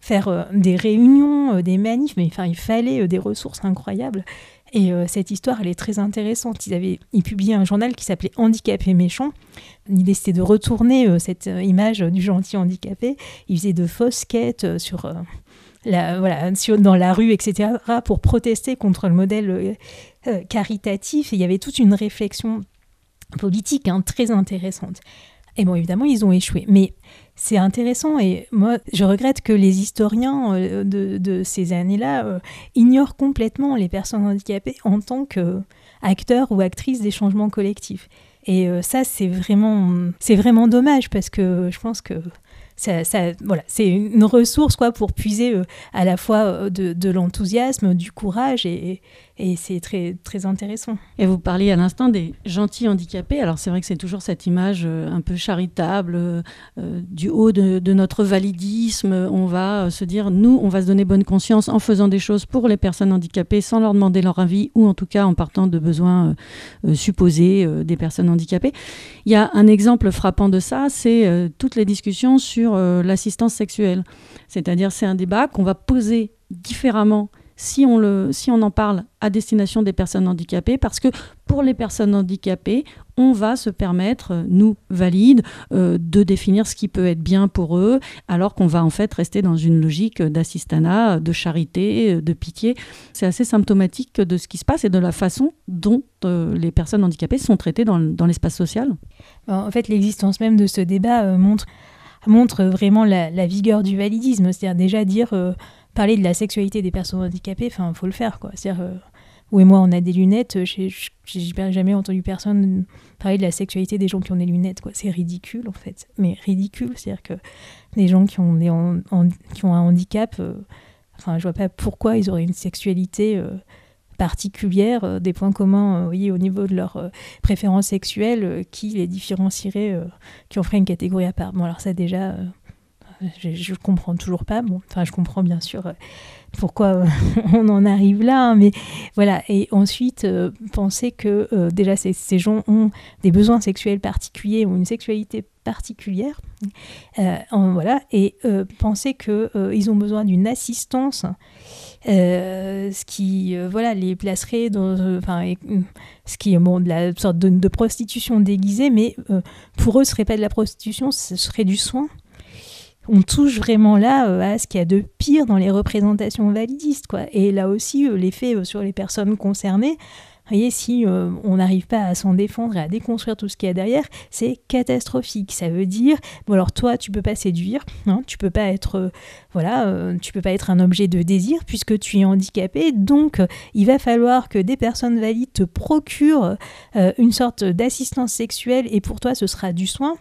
faire des réunions, des manifs, mais il fallait des ressources incroyables. Et euh, cette histoire, elle est très intéressante. Ils avaient ils publiaient un journal qui s'appelait Handicapé méchant. L'idée, c'était de retourner euh, cette euh, image du gentil handicapé. Ils faisaient de fausses quêtes sur, la, voilà, dans la rue, etc., pour protester contre le modèle caritatif. Et il y avait toute une réflexion politique hein, très intéressante. Et bon, évidemment, ils ont échoué. Mais c'est intéressant et moi je regrette que les historiens euh, de, ces années-là euh, ignorent complètement les personnes handicapées en tant qu'acteurs ou actrices des changements collectifs. Et euh, ça c'est vraiment vraiment dommage parce que je pense que ça, voilà, c'est une ressource quoi pour puiser à la fois de, de l'enthousiasme, du courage et, et c'est très, très intéressant. Et vous parliez à l'instant des gentils handicapés. Alors c'est vrai que c'est toujours cette image euh, un peu charitable, euh, euh, du haut de, notre validisme. On va se dire, nous, on va se donner bonne conscience en faisant des choses pour les personnes handicapées sans leur demander leur avis ou en tout cas en partant de besoins supposés des personnes handicapées. Il y a un exemple frappant de ça, c'est toutes les discussions sur l'assistance sexuelle. C'est-à-dire c'est un débat qu'on va poser différemment si on, le, si on en parle à destination des personnes handicapées, parce que pour les personnes handicapées, on va se permettre, nous, valides, euh, de définir ce qui peut être bien pour eux, alors qu'on va en fait rester dans une logique d'assistanat, de charité, de pitié. C'est assez symptomatique de ce qui se passe et de la façon dont euh, les personnes handicapées sont traitées dans, l'espace social. En fait, l'existence même de ce débat euh, montre vraiment la, vigueur du validisme, c'est-à-dire déjà dire parler de la sexualité des personnes handicapées, enfin, faut le faire, quoi. C'est-à-dire, euh, et moi, on a des lunettes. J'ai j'ai jamais entendu personne parler de la sexualité des gens qui ont des lunettes. quoi. C'est ridicule, en fait. Mais ridicule, c'est-à-dire que les gens qui ont, des un handicap, euh, enfin, vois pas pourquoi ils auraient une sexualité euh, particulière, euh, des points communs euh, au niveau de leurs euh, préférences sexuelles euh, qui les différencierait, euh, qui en ferait une catégorie à part. Bon, alors ça, déjà, euh, je, je comprends toujours pas. Bon, enfin, je comprends bien sûr euh, pourquoi euh, on en arrive là, hein, mais voilà. Et ensuite, euh, penser que euh, déjà ces, gens ont des besoins sexuels particuliers, ont une sexualité particulière, voilà, et penser que ils ont besoin d'une assistance, ce qui voilà les placerait dans, enfin, ce qui est bon, de la sorte de, de prostitution déguisée, mais pour eux, ce serait pas de la prostitution, ce serait du soin on touche vraiment là euh, à ce qu'il y a de pire dans les représentations validistes. Quoi. Et là aussi, euh, l'effet euh, sur les personnes concernées, voyez, si on n'arrive pas à s'en défendre et à déconstruire tout ce qu'il y a derrière, c'est catastrophique. Ça veut dire, bon alors toi, tu peux pas séduire, hein, tu peux pas être, voilà, tu peux pas être un objet de désir puisque tu es handicapé. Donc, il va falloir que des personnes valides te procurent une sorte d'assistance sexuelle et pour toi, ce sera du soin.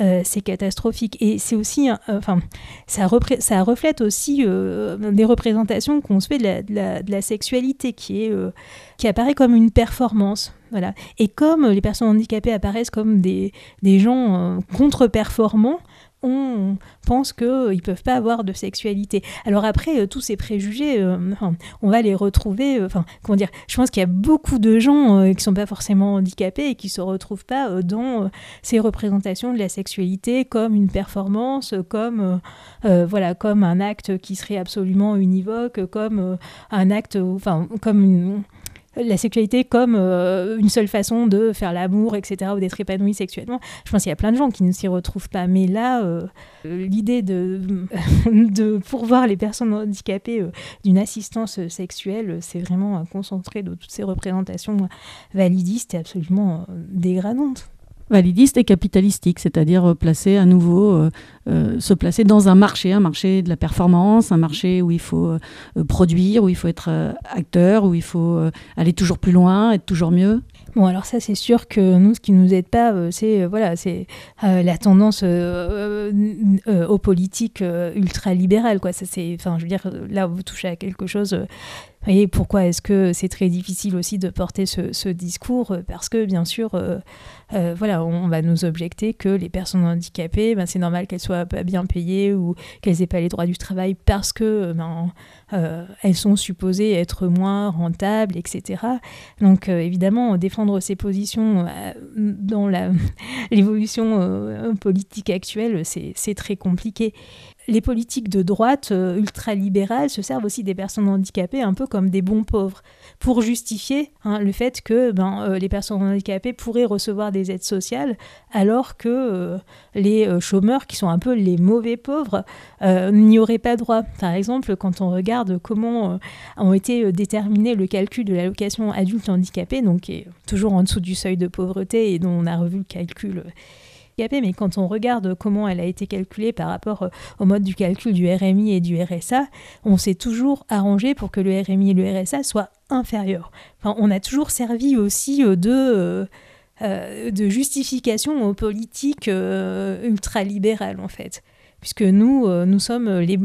Euh, c'est catastrophique. Et c'est aussi, euh, enfin, ça, ça reflète aussi euh, des représentations qu'on se fait de la, de la- de la sexualité qui, est, qui apparaît comme une performance. Voilà. Et comme les personnes handicapées apparaissent comme des, des gens contre-performants, on pense qu'ils ne peuvent pas avoir de sexualité. Alors après, euh, tous ces préjugés, euh, on va les retrouver, euh, comment dire, je pense qu'il y a beaucoup de gens qui ne sont pas forcément handicapés et qui ne se retrouvent pas dans ces représentations de la sexualité comme une performance, comme, voilà, comme un acte qui serait absolument univoque, comme un acte, enfin, comme une la sexualité comme euh, une seule façon de faire l'amour, etc., ou d'être épanoui sexuellement. Je pense qu'il y a plein de gens qui ne s'y retrouvent pas. Mais là, euh, l'idée de, pourvoir les personnes handicapées euh, d'une assistance sexuelle, c'est vraiment concentré de toutes ces représentations validistes et absolument dégradantes. Validiste et capitalistique, c'est-à-dire euh, placer à nouveau, euh, euh, se placer dans un marché, un marché de la performance, un marché où il faut produire, où il faut être acteur, où il faut aller toujours plus loin, être toujours mieux. Bon, alors ça, c'est sûr que nous, ce qui nous aide pas, c'est voilà, c'est la tendance aux politiques ultralibérales, quoi. Ça, c'est, enfin, je veux dire, là, vous touchez à quelque chose. Voyez, pourquoi est-ce que c'est très difficile aussi de porter ce, discours? Euh, Parce que, bien sûr, euh, euh, voilà, on va nous objecter que les personnes handicapées, ben, c'est normal qu'elles soient pas bien payées ou qu'elles aient pas les droits du travail parce que ben, elles sont supposées être moins rentables, etc. Donc, évidemment, défendre ces positions dans l'évolution politique actuelle, c'est très compliqué. Les politiques de droite euh, ultralibérales se servent aussi des personnes handicapées un peu comme des bons pauvres pour justifier hein, le fait que ben, euh, les personnes handicapées pourraient recevoir des aides sociales alors que euh, les euh, chômeurs, qui sont un peu les mauvais pauvres, n'y auraient pas droit. Par exemple, quand on regarde comment ont été déterminés le calcul de l'allocation adulte handicapé, donc qui est toujours en dessous du seuil de pauvreté et dont on a revu le calcul mais quand on regarde comment elle a été calculée par rapport euh, au mode du calcul du RMI et du RSA, on s'est toujours arrangé pour que le RMI et le RSA soient inférieurs. Enfin, on a toujours servi aussi euh, de, euh, de justification aux politiques ultralibérales, en fait. Puisque nous, euh, nous sommes les,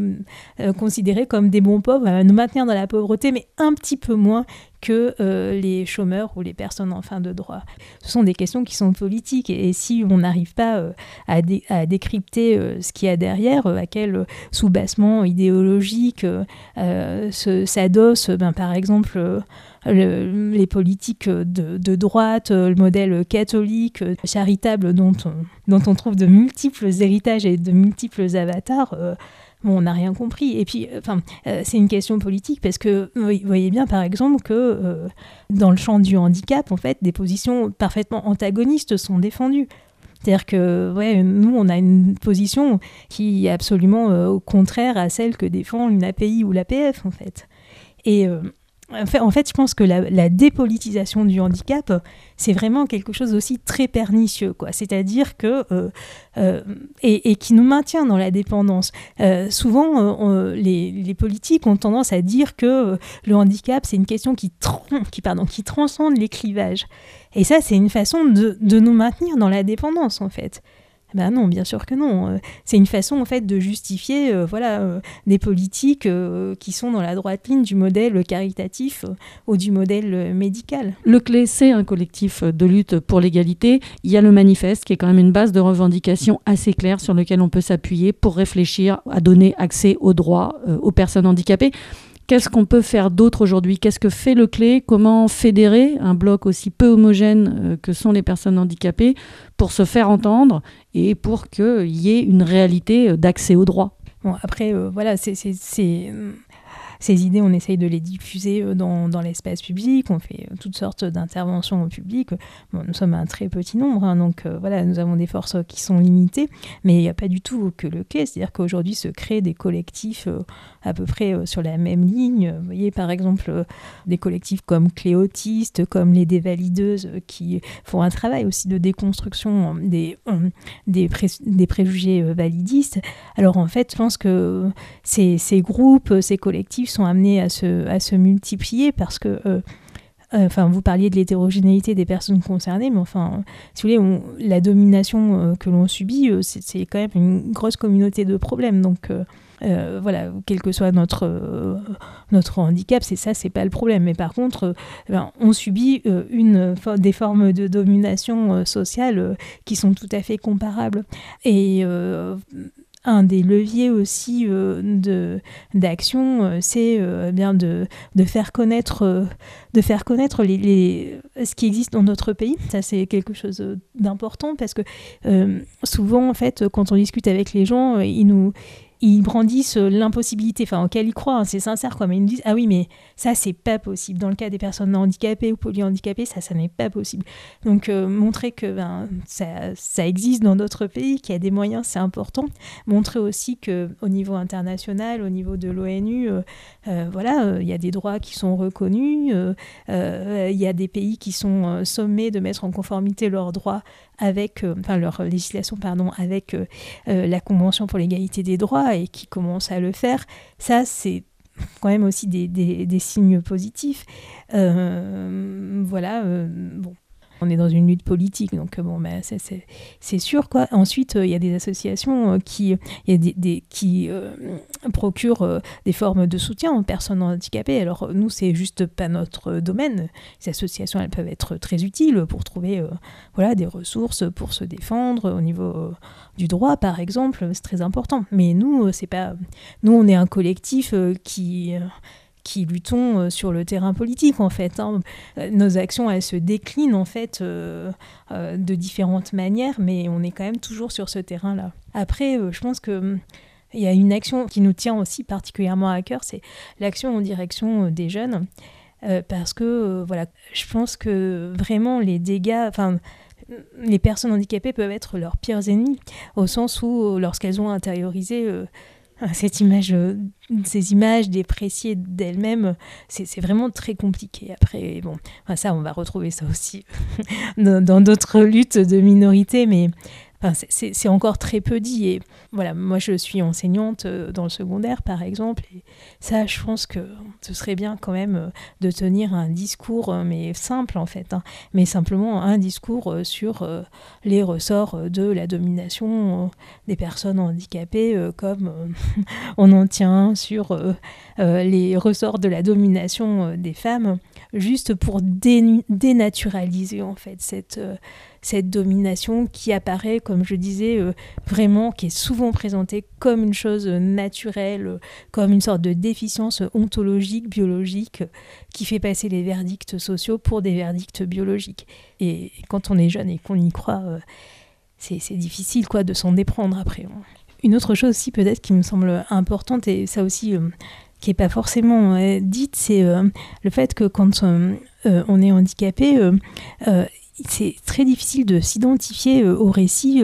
euh, considérés comme des bons pauvres, nous maintenir dans la pauvreté, mais un petit peu moins que euh, les chômeurs ou les personnes en fin de droit. Ce sont des questions qui sont politiques et, si on n'arrive pas euh, à, dé- à décrypter euh, ce qu'il y a derrière, euh, à quel euh, sous-bassement idéologique euh, euh, se- s'adosse, ben, par exemple, euh, le- les politiques de, droite, le modèle catholique, charitable dont on, trouve de multiples héritages et de multiples avatars, euh, bon, on n'a rien compris. Et puis, enfin, euh, c'est une question politique parce que vous voyez bien, par exemple, que euh, dans le champ du handicap, en fait, des positions parfaitement antagonistes sont défendues. C'est-à-dire que ouais, nous, on a une position qui est absolument euh, contraire à celle que défend une API ou l'APF, en fait. Et, en fait, je pense que la, dépolitisation du handicap, c'est vraiment quelque chose aussi très pernicieux, quoi. C'est-à-dire que euh, euh, et, qui nous maintient dans la dépendance. Euh, souvent, les, politiques ont tendance à dire que le handicap, c'est une question qui, qui, pardon, qui transcende les clivages. Et ça, c'est une façon de nous maintenir dans la dépendance, en fait. Ben non, bien sûr que non. Euh, C'est une façon en fait de justifier euh, voilà, euh, des politiques qui sont dans la droite ligne du modèle caritatif ou du modèle médical. Le CLÉ, c'est un collectif de lutte pour l'égalité. Il y a le manifeste qui est quand même une base de revendication assez claire sur lequel on peut s'appuyer pour réfléchir à donner accès aux droits aux personnes handicapées. Qu'est-ce qu'on peut faire d'autre aujourd'hui? Qu'est-ce que fait le CLÉ? Comment fédérer un bloc aussi peu homogène euh, que sont les personnes handicapées pour se faire entendre et pour qu'il y ait une réalité euh, d'accès aux droits Bon, après, euh, voilà, c'est, euh, ces idées, on essaye de les diffuser euh, dans, dans l'espace public, on fait euh, toutes sortes d'interventions au public. Nous sommes un très petit nombre, hein, donc euh, voilà, nous avons des forces qui sont limitées, mais il n'y a pas du tout que le clé, c'est-à-dire qu'aujourd'hui se créent des collectifs à peu près sur la même ligne. Vous voyez, par exemple, des collectifs comme Cléotiste, comme les Dévalideuses, qui font un travail aussi de déconstruction des, des, pré- des préjugés validistes. Alors en fait, je pense que ces groupes, ces collectifs sont amenés à se, à se multiplier parce que, euh, euh, enfin, vous parliez de l'hétérogénéité des personnes concernées, mais enfin, si vous voulez, la domination euh, que l'on subit, euh, c'est quand même une grosse communauté de problèmes. Donc voilà, quel que soit notre, notre handicap, c'est ça, c'est pas le problème. Mais par contre, ben, on subit une, des formes de domination sociale qui sont tout à fait comparables. Et un des leviers aussi euh, de d'action, euh, c'est euh, bien de, de faire connaître, de faire connaître les, les- ce qui existe dans notre pays. Ça, c'est quelque chose d'important parce que souvent, en fait, quand on discute avec les gens, ils nous ils brandissent euh, l'impossibilité, enfin auquel ils croient, hein, c'est sincère quoi, mais ils nous disent ah oui mais ça c'est pas possible. Dans le cas des personnes handicapées ou polyhandicapées, ça ça n'est pas possible. Donc euh, montrer que ben, ça, ça existe dans d'autres pays, qu'il y a des moyens, c'est important. Montrer aussi que au niveau international, au niveau de l'ONU, euh, voilà, il y a des droits qui sont reconnus, il y a des pays qui sont sommés de mettre en conformité leurs droits avec, enfin leur législation pardon, avec la Convention pour l'égalité des droits et qui commencent à le faire. Ça c'est quand même aussi des, signes positifs. Euh, voilà, euh. On est dans une lutte politique, donc euh, bon, ben, c'est- sûr quoi. Ensuite, euh, il y a des associations euh, qui, procurent des formes de soutien aux personnes handicapées. Alors nous, c'est juste pas notre domaine. Ces associations, elles peuvent être très utiles pour trouver, voilà, des ressources pour se défendre au niveau du droit, par exemple. C'est très important. Mais nous, c'est pas. Nous, on est un collectif qui qui luttons euh, sur le terrain politique en fait. hein. Euh, Nos actions elles se déclinent en fait euh, de différentes manières, mais on est quand même toujours sur ce terrain-là. Après, je pense que hum, il y a une action qui nous tient aussi particulièrement à cœur, c'est l'action en direction des jeunes, parce que voilà, je pense que vraiment les dégâts, enfin les personnes handicapées peuvent être leurs pires ennemis, au sens où lorsqu'elles ont intériorisé cette image, euh, ces images dépréciées d'elles-mêmes, c'est vraiment très compliqué. Après, bon, ça, on va retrouver ça aussi dans d'autres luttes de minorités, mais enfin, c'est- encore très peu dit. Et voilà, moi, je suis enseignante euh, dans le secondaire, par exemple, et ça, je pense que ce serait bien quand même euh, de tenir un discours, euh, mais simple en fait, hein, mais simplement un discours sur les ressorts de la domination des personnes handicapées, comme on en tient sur les ressorts de la domination des femmes, juste pour dénaturaliser en fait cette, euh, cette domination qui apparaît, comme je disais, euh, vraiment, qui est souvent présentée comme une chose naturelle, euh, comme une sorte de déficience ontologique, biologique, qui fait passer les verdicts sociaux pour des verdicts biologiques. Et quand on est jeune et qu'on y croit, c'est difficile quoi de s'en déprendre après. Une autre chose aussi peut-être qui me semble importante, et ça aussi qui n'est pas forcément euh, dite, c'est euh, le fait que quand euh, euh, on est handicapé, c'est très difficile de s'identifier au récit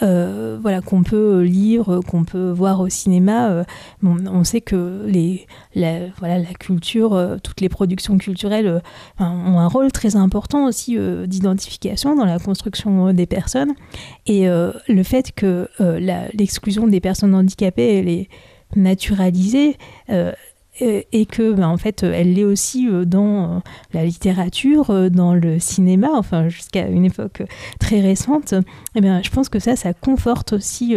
voilà, qu'on peut lire, qu'on peut voir au cinéma. on sait que les, la, voilà, la culture, toutes les productions culturelles ont un rôle très important aussi d'identification dans la construction des personnes. Et le fait que l'exclusion des personnes handicapées, elle est naturalisée, et que ben, en fait elle l'est aussi euh, dans euh, la littérature, euh, dans le cinéma, enfin jusqu'à une époque très récente, eh bien je pense que ça, ça conforte aussi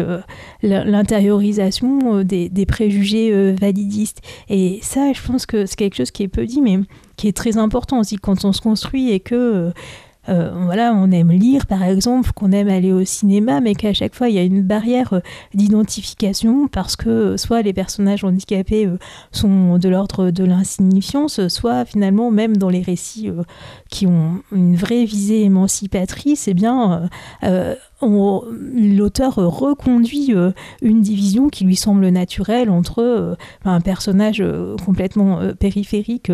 l'intériorisation des, préjugés validistes. Et ça, je pense que c'est quelque chose qui est peu dit, mais qui est très important aussi quand on se construit et que euh, on aime lire par exemple, qu'on aime aller au cinéma, mais qu'à chaque fois il y a une barrière euh, d'identification parce que euh, soit les personnages handicapés sont de l'ordre de l'insignifiance, soit finalement même dans les récits qui ont une vraie visée émancipatrice, eh bien l'auteur reconduit une division qui lui semble naturelle entre un personnage complètement périphérique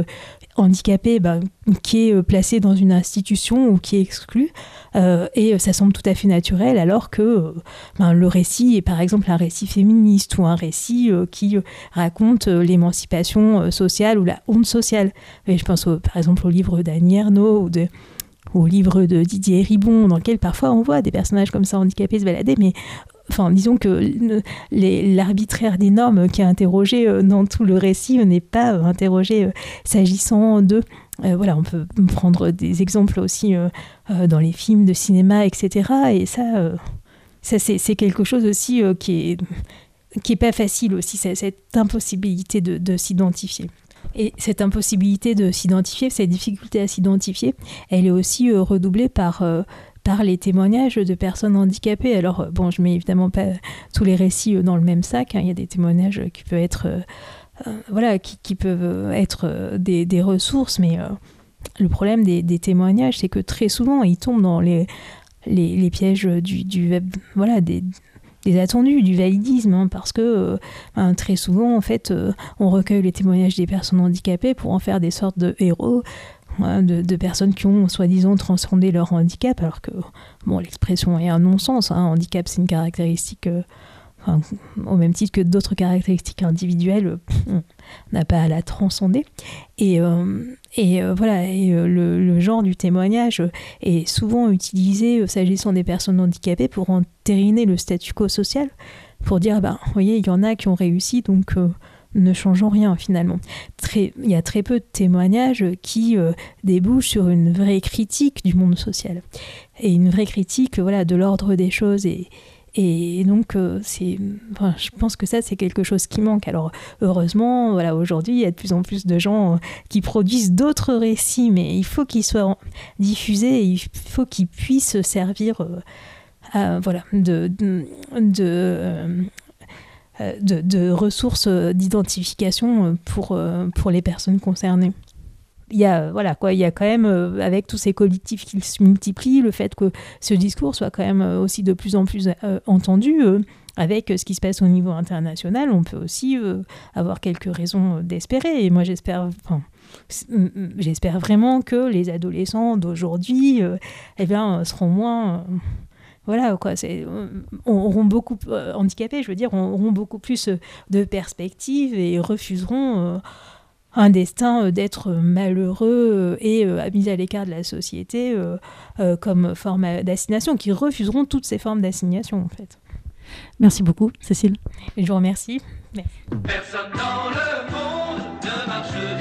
handicapé bah, qui est euh, placé dans une institution ou qui est exclu. Euh, et ça semble tout à fait naturel, alors que euh, ben, le récit est par exemple un récit féministe ou un récit qui raconte l'émancipation sociale ou la honte sociale. Et je pense par exemple au livre d'Annie Ernaux ou de, au livre de Didier Ribon, dans lequel parfois on voit des personnages comme ça handicapés se balader, mais enfin, disons que l'arbitraire des normes qui est interrogé euh, dans tout le récit n'est pas euh, interrogé euh, s'agissant de. voilà, on peut prendre des exemples aussi dans les films de cinéma, etc. Et ça, ça c'est quelque chose aussi qui est qui est pas facile aussi, cette impossibilité de, de s'identifier. Et cette impossibilité de s'identifier, cette difficulté à s'identifier, elle est aussi redoublée par par les témoignages de personnes handicapées. Alors, euh, bon, je mets évidemment pas tous les récits euh, dans le même sac. Hein. Il y a des témoignages qui peuvent être, euh, voilà, qui, peuvent être des, ressources, mais le problème des, témoignages, c'est que très souvent, ils tombent dans les, les, pièges du, du voilà, des, des attendus, du validisme, hein, parce que ben, très souvent, en fait, on recueille les témoignages des personnes handicapées pour en faire des sortes de héros de, personnes qui ont soi-disant transcendé leur handicap, alors que l'expression est un non-sens. Hein. Handicap, c'est une caractéristique, euh, au même titre que d'autres caractéristiques individuelles, on n'a pas à la transcender. Et, euh, et euh, voilà, et, le, genre du témoignage est souvent utilisé s'agissant des personnes handicapées pour entériner le statu quo social, pour dire, bah, vous voyez, il y en a qui ont réussi, donc ne changeons rien finalement. Très, il y a très peu de témoignages qui euh, débouchent sur une vraie critique du monde social et une vraie critique voilà de l'ordre des choses et, et donc euh, je pense que ça c'est quelque chose qui manque. Alors heureusement voilà aujourd'hui il y a de plus en plus de gens euh, qui produisent d'autres récits mais il faut qu'ils soient diffusés il faut qu'ils puissent servir voilà de, euh, ressources d'identification euh, euh, pour les personnes concernées il y a voilà quoi il y a quand même avec tous ces collectifs qui se multiplient le fait que ce discours soit quand même aussi de plus en plus entendu avec ce qui se passe au niveau international on peut aussi avoir quelques raisons d'espérer. Et moi j'espère j'espère vraiment que les adolescents d'aujourd'hui eh bien seront moins voilà quoi c'est auront beaucoup euh, handicapés je veux dire auront beaucoup plus euh, de perspectives et refuseront euh, un destin d'être malheureux et mis à l'écart de la société comme forme d'assignation qui refuseront toutes ces formes d'assignation en fait. Merci beaucoup Cécile. Je vous remercie. Personne dans le monde ne marche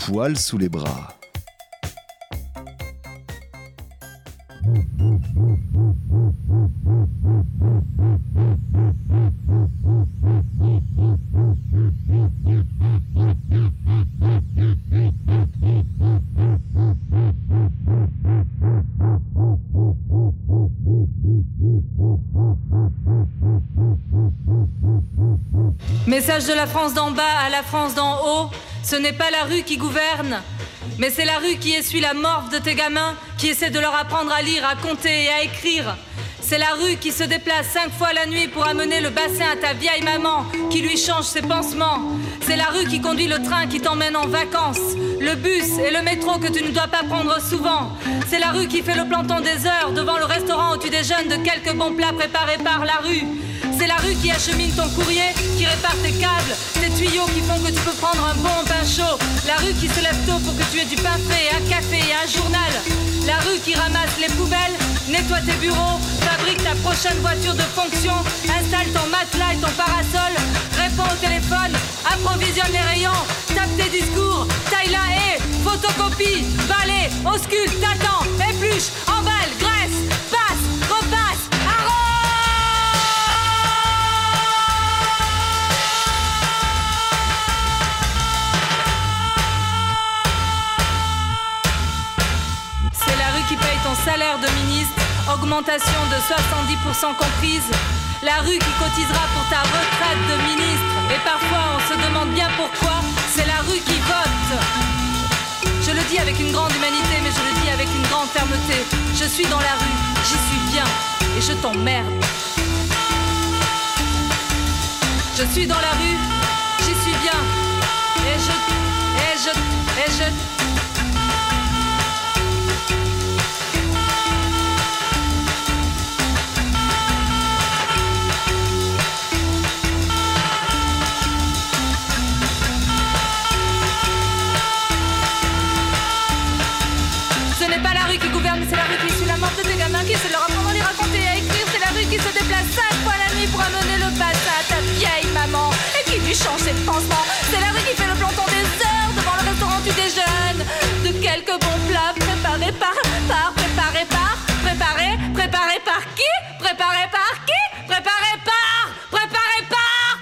poil sous les bras. Message de la France d'en bas à la France d'en. Ce n'est pas la rue qui gouverne, mais c'est la rue qui essuie la morve de tes gamins, qui essaie de leur apprendre à lire, à compter et à écrire. C'est la rue qui se déplace cinq fois la nuit pour amener le bassin à ta vieille maman, qui lui change ses pansements. C'est la rue qui conduit le train qui t'emmène en vacances, le bus et le métro que tu ne dois pas prendre souvent. C'est la rue qui fait le planton des heures devant le restaurant où tu déjeunes de quelques bons plats préparés par la rue. C'est la rue qui achemine ton courrier, qui répare tes câbles, tes tuyaux qui font que tu peux prendre un bon pain chaud. La rue qui se lève tôt pour que tu aies du pain frais, un café et un journal. La rue qui ramasse les poubelles, nettoie tes bureaux, fabrique ta prochaine voiture de fonction, installe ton matelas et ton parasol, réponds au téléphone, approvisionne les rayons, tape tes discours, taille la haie, photocopie, balai, ausculte, t'attends, épluche, emballe, augmentation de 70% comprise. La rue qui cotisera pour ta retraite de ministre. Et parfois on se demande bien pourquoi, c'est la rue qui vote. Je le dis avec une grande humanité, mais je le dis avec une grande fermeté. Je suis dans la rue, j'y suis bien, et je t'emmerde. Je suis dans la rue, j'y suis bien, et je, et je, et je. De quelques bons plats préparés par, par, préparés par, préparés, préparés par qui? Préparés par qui? Préparés par, préparés par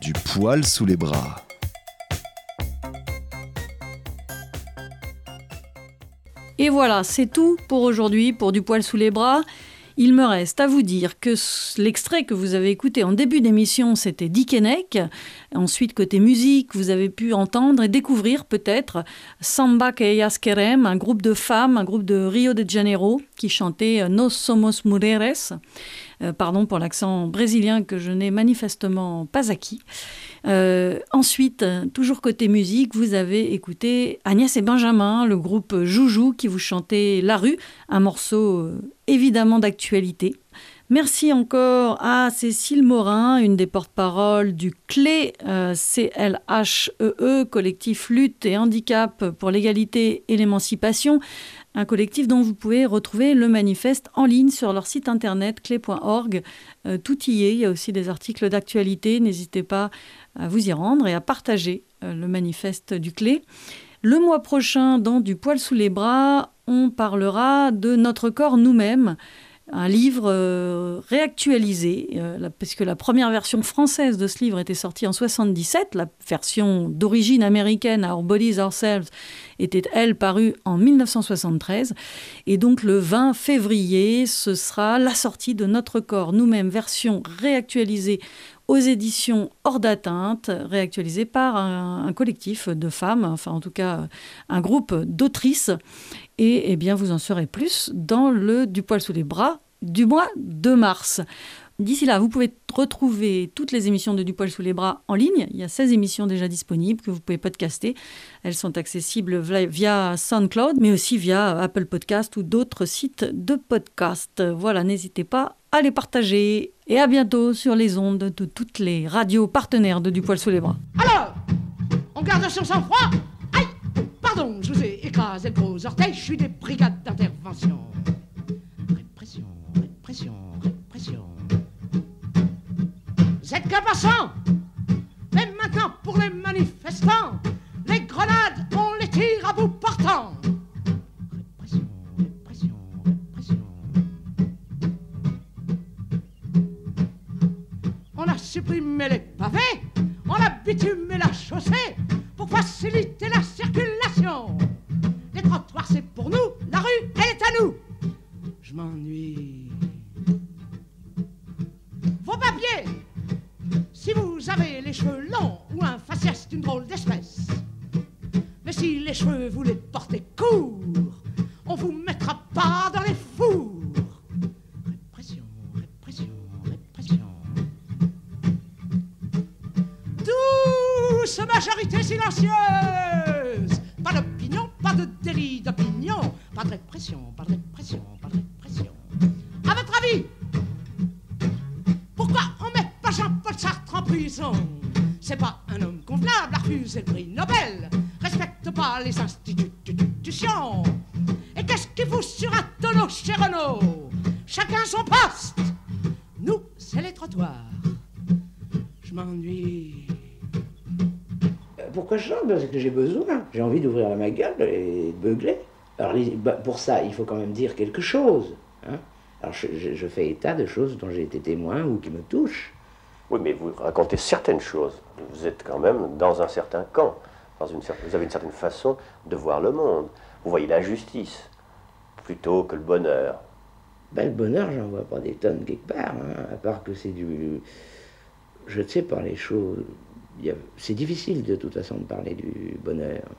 Du poil sous les bras. Et voilà, c'est tout pour aujourd'hui, pour Du poil sous les bras. Il me reste à vous dire que l'extrait que vous avez écouté en début d'émission, c'était Dickeneck. Ensuite, côté musique, vous avez pu entendre et découvrir peut-être Samba que ellas querem, un groupe de femmes, un groupe de Rio de Janeiro qui chantait euh, Nos somos mujeres. Euh, pardon pour l'accent brésilien que je n'ai manifestement pas acquis. Euh, ensuite, toujours côté musique, vous avez écouté Agnès et Benjamin, le groupe Joujou qui vous chantait La rue, un morceau euh, évidemment d'actualité. Merci encore à Cécile Morin, une des porte-paroles du CLE, euh, CLHEE, E, collectif lutte et handicap pour l'égalité et l'émancipation, un collectif dont vous pouvez retrouver le manifeste en ligne sur leur site internet clé.org. Euh, tout y est, il y a aussi des articles d'actualité, n'hésitez pas à vous y rendre et à partager euh, le manifeste du clé. Le mois prochain, dans Du poil sous les bras, on parlera de notre corps nous-mêmes, un livre euh, réactualisé, euh, puisque la première version française de ce livre était sortie en 77, la version d'origine américaine, Our Bodies Ourselves, était elle parue en 1973. Et donc le 20 février, ce sera la sortie de Notre corps nous-mêmes, version réactualisée aux éditions Hors d'atteinte, réactualisée par un, un collectif de femmes, enfin en tout cas un groupe d'autrices. Et eh bien vous en saurez plus dans le Du poil sous les bras du mois de mars. D'ici là, vous pouvez retrouver toutes les émissions de Du poil sous les bras en ligne. Il y a 16 émissions déjà disponibles que vous pouvez podcaster. Elles sont accessibles via SoundCloud, mais aussi via Apple Podcast ou d'autres sites de podcast. Voilà, n'hésitez pas à les partager. Et à bientôt sur les ondes de toutes les radios partenaires de Du poil sous les bras. Alors, on garde son sang-froid Aïe Pardon, je vous ai écrasé le gros orteil, je suis des brigades d'intervention. Répression, répression. Êtes qu'un passant Mais maintenant, pour les manifestants, les grenades, on les tire à bout portant. Répression, répression, répression. On a supprimé les pavés, on a bitumé la chaussée pour faciliter la circulation. Chante Parce que j'ai besoin. J'ai envie d'ouvrir ma gueule et de beugler. Alors bah, pour ça, il faut quand même dire quelque chose. hein. Alors je, je- je fais état de choses dont j'ai été témoin ou qui me touchent. Oui, mais vous racontez certaines choses. Vous êtes quand même dans un certain camp. Dans une certaine, vous avez une certaine façon de voir le monde. Vous voyez la justice plutôt que le bonheur. Ben, le bonheur, j'en vois pas des tonnes quelque part, hein, à part que c'est du. Je ne sais pas les choses. C'est difficile de toute façon de parler du bonheur.